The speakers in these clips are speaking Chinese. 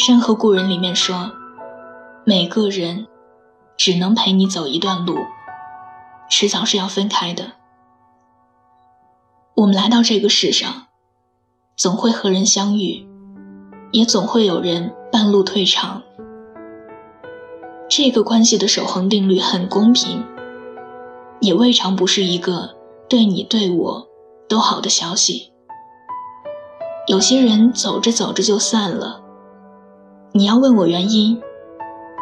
《山河故人》里面说，每个人只能陪你走一段路，迟早是要分开的。我们来到这个世上，总会和人相遇，也总会有人半路退场。这个关系的守恒定律很公平，也未尝不是一个对你对我都好的消息。有些人走着走着就散了，你要问我原因，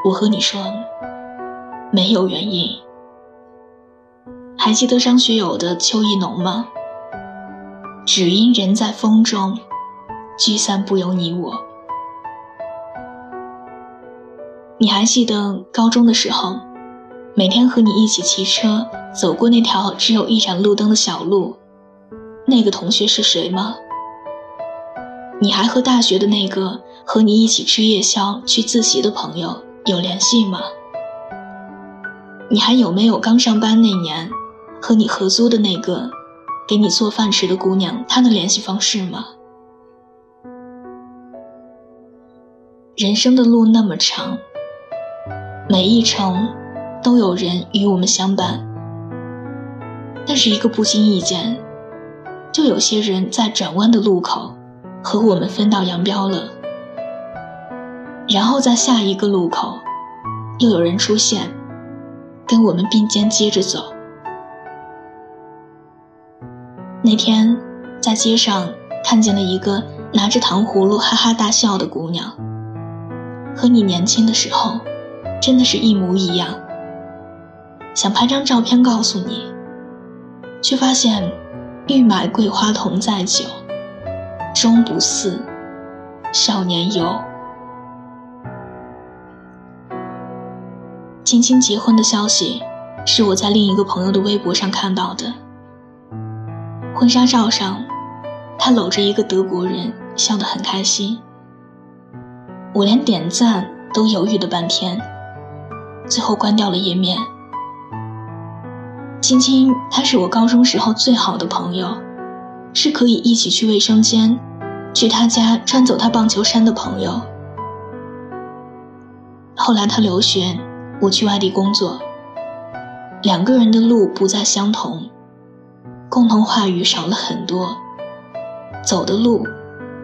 我和你说，没有原因。还记得张学友的《秋意浓》吗？只因人在风中，聚散不由你我。你还记得高中的时候，每天和你一起骑车走过那条只有一盏路灯的小路，那个同学是谁吗？你还和大学的那个和你一起吃夜宵、去自习的朋友有联系吗？你还有没有刚上班那年和你合租的那个给你做饭吃的姑娘她的联系方式吗？人生的路那么长，每一程都有人与我们相伴，但是一个不经意间，就有些人在转弯的路口。和我们分道扬镳了，然后在下一个路口，又有人出现，跟我们并肩接着走。那天在街上看见了一个拿着糖葫芦哈哈大笑的姑娘，和你年轻的时候真的是一模一样。想拍张照片告诉你，却发现欲买桂花同载酒。终不似少年游。青青结婚的消息是我在另一个朋友的微博上看到的。婚纱照上，他搂着一个德国人，笑得很开心。我连点赞都犹豫了半天，最后关掉了页面。青青，她是我高中时候最好的朋友，是可以一起去卫生间。去他家穿走他棒球衫的朋友。后来他留学，我去外地工作，两个人的路不再相同，共同话语少了很多，走的路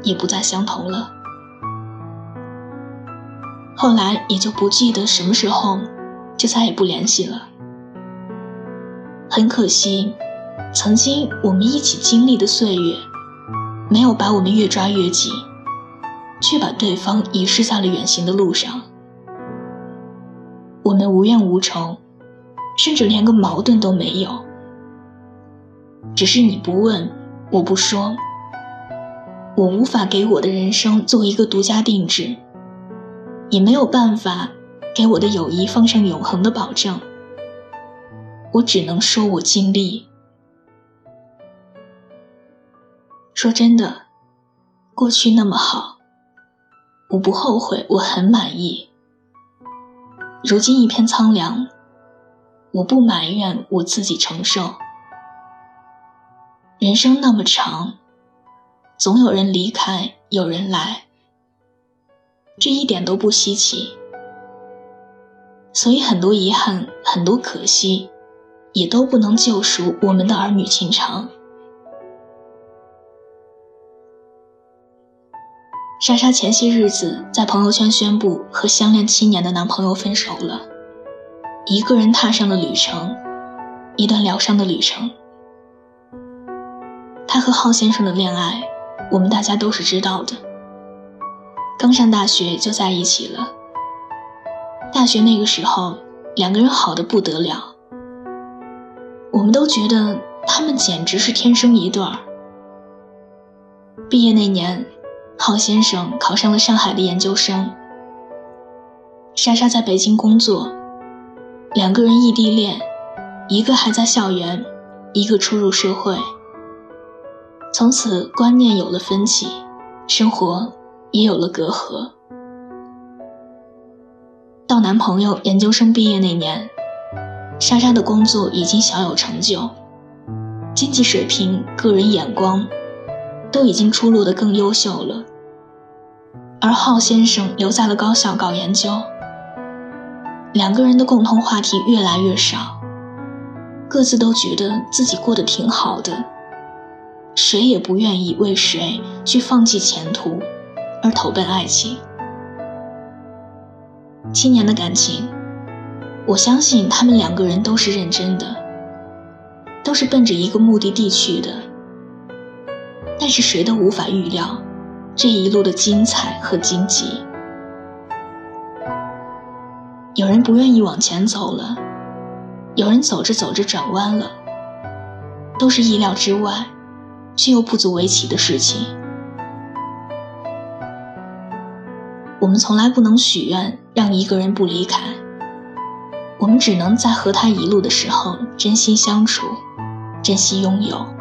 也不再相同了。后来也就不记得什么时候，就再也不联系了。很可惜，曾经我们一起经历的岁月。没有把我们越抓越紧，却把对方遗失在了远行的路上。我们无怨无仇，甚至连个矛盾都没有。只是你不问，我不说，我无法给我的人生做一个独家定制，也没有办法给我的友谊放上永恒的保证。我只能说我尽力。说真的，过去那么好，我不后悔，我很满意。如今一片苍凉，我不埋怨，我自己承受。人生那么长，总有人离开，有人来，这一点都不稀奇。所以很多遗憾，很多可惜，也都不能救赎我们的儿女情长。莎莎前些日子在朋友圈宣布和相恋七年的男朋友分手了，一个人踏上了旅程，一段疗伤的旅程。他和浩先生的恋爱，我们大家都是知道的。刚上大学就在一起了。大学那个时候，两个人好的不得了，我们都觉得他们简直是天生一对儿。毕业那年。郝先生考上了上海的研究生，莎莎在北京工作，两个人异地恋，一个还在校园，一个初入社会。从此观念有了分歧，生活也有了隔阂。到男朋友研究生毕业那年，莎莎的工作已经小有成就，经济水平、个人眼光。都已经出落得更优秀了，而浩先生留在了高校搞研究。两个人的共同话题越来越少，各自都觉得自己过得挺好的，谁也不愿意为谁去放弃前途，而投奔爱情。七年的感情，我相信他们两个人都是认真的，都是奔着一个目的地去的。但是谁都无法预料这一路的精彩和荆棘。有人不愿意往前走了，有人走着走着转弯了，都是意料之外，却又不足为奇的事情。我们从来不能许愿让一个人不离开，我们只能在和他一路的时候真心相处，珍惜拥有。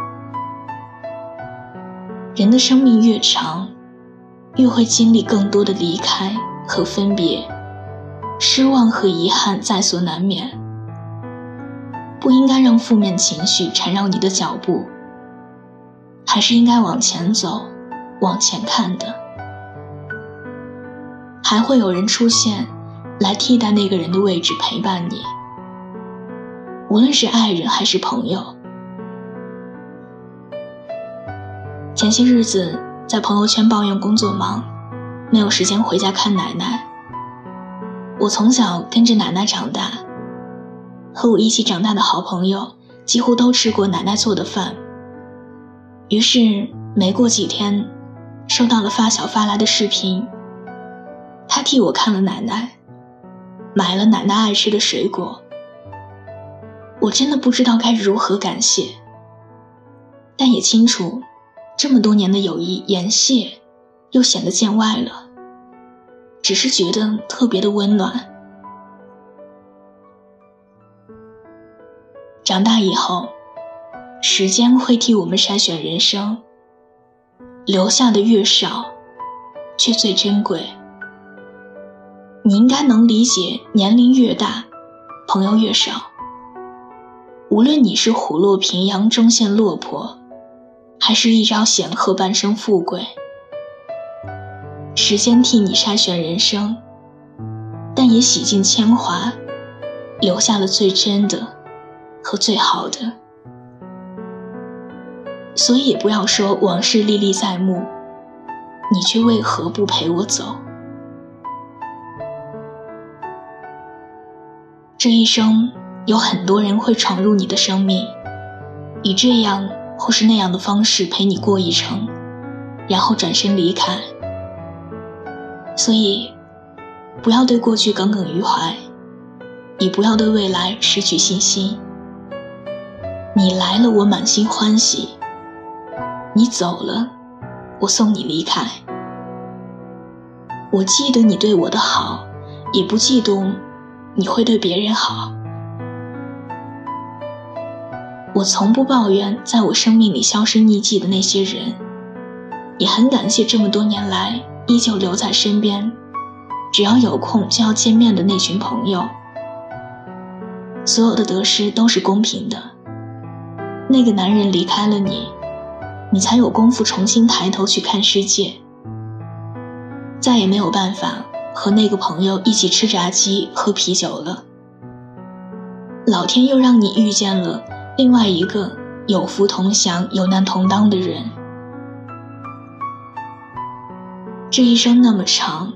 人的生命越长，越会经历更多的离开和分别。失望和遗憾在所难免，不应该让负面情绪缠绕你的脚步，还是应该往前走，往前看的。还会有人出现，来替代那个人的位置，陪伴你。无论是爱人还是朋友。前些日子在朋友圈抱怨工作忙，没有时间回家看奶奶。我从小跟着奶奶长大，和我一起长大的好朋友几乎都吃过奶奶做的饭。于是没过几天，收到了发小发来的视频。他替我看了奶奶，买了奶奶爱吃的水果。我真的不知道该如何感谢，但也清楚，这么多年的友谊言谢，又显得见外了。只是觉得特别的温暖。长大以后，时间会替我们筛选人生，留下的越少，却最珍贵。你应该能理解，年龄越大，朋友越少。无论你是虎落平阳终陷落魄，还是一朝显赫半生富贵。时间替你筛选人生，但也洗尽铅华，留下了最真的和最好的。所以不要说往事历历在目，你却为何不陪我走？这一生有很多人会闯入你的生命，以这样或是那样的方式陪你过一程，然后转身离开。所以，不要对过去耿耿于怀，也不要对未来失去信心。你来了，我满心欢喜；你走了，我送你离开。我记得你对我的好，也不嫉妒你会对别人好。我从不抱怨在我生命里销声匿迹的那些人，也很感谢这么多年来。依旧留在身边，只要有空就要见面的那群朋友。所有的得失都是公平的。那个男人离开了你，你才有功夫重新抬头去看世界。再也没有办法和那个朋友一起吃炸鸡、喝啤酒了。老天又让你遇见了另外一个有福同享、有难同当的人。这一生那么长，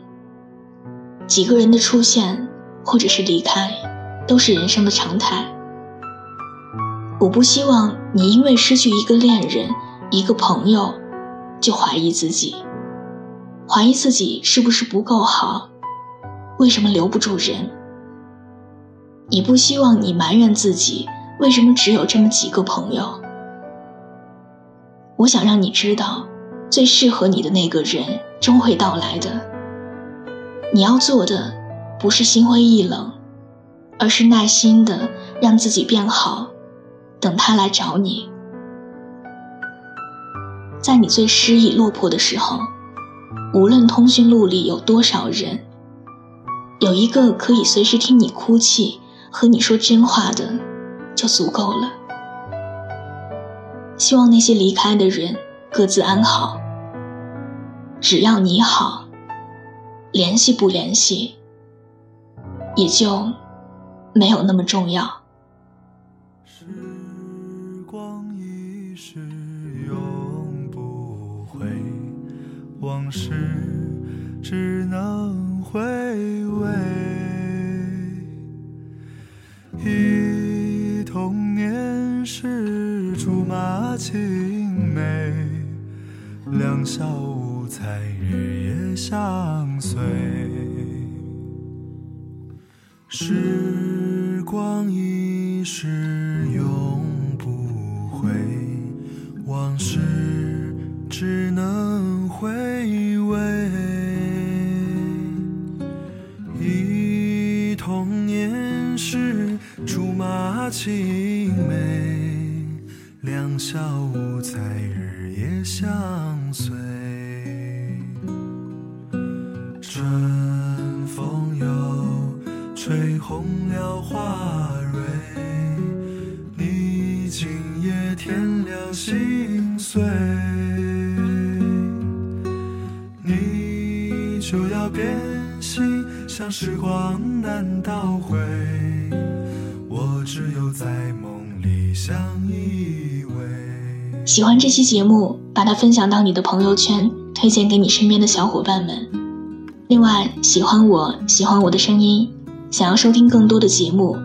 几个人的出现或者是离开，都是人生的常态。我不希望你因为失去一个恋人、一个朋友，就怀疑自己，怀疑自己是不是不够好，为什么留不住人。也不希望你埋怨自己为什么只有这么几个朋友。我想让你知道。最适合你的那个人终会到来的。你要做的不是心灰意冷，而是耐心的让自己变好，等他来找你。在你最失意落魄的时候，无论通讯录里有多少人，有一个可以随时听你哭泣、和你说真话的，就足够了。希望那些离开的人。各自安好，只要你好，联系不联系，也就没有那么重要。时光一逝永不回，往事只能回味。两小无猜日夜相随。时光一逝永不回，往事只能夜添了心碎，你就要变心，像时光难倒回，我只有在梦里相依偎。喜欢这期节目，把它分享到你的朋友圈，推荐给你身边的小伙伴们。另外，喜欢我喜欢我的声音，想要收听更多的节目，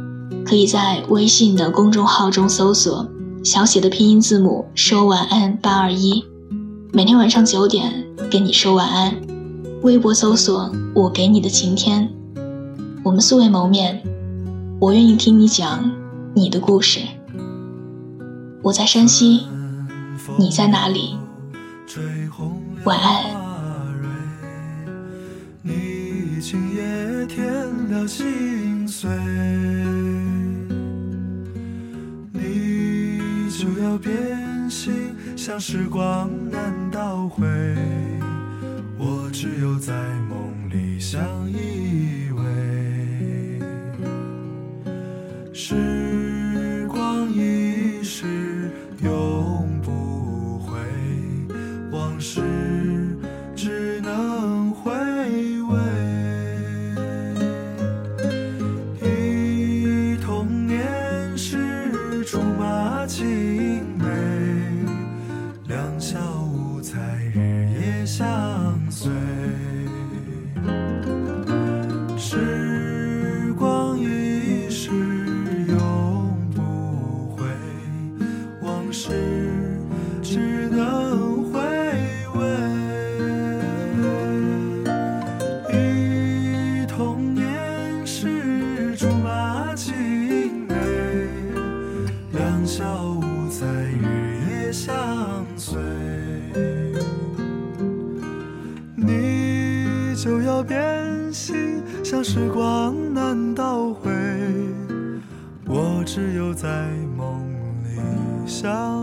可以在微信的公众号中搜索小写的拼音字母说晚安八二一，每天晚上九点跟你说晚安。微博搜索我给你的晴天，我们素未谋面，我愿意听你讲你的故事。我在山西，你在哪里？晚安。今夜添了心碎，像时光难倒回，我只有在梦里相依偎。时光一逝永不回，往事事只能回味。忆童年时竹马青梅，两小无猜日夜相随。你就要变心，像时光难倒回，我只有在想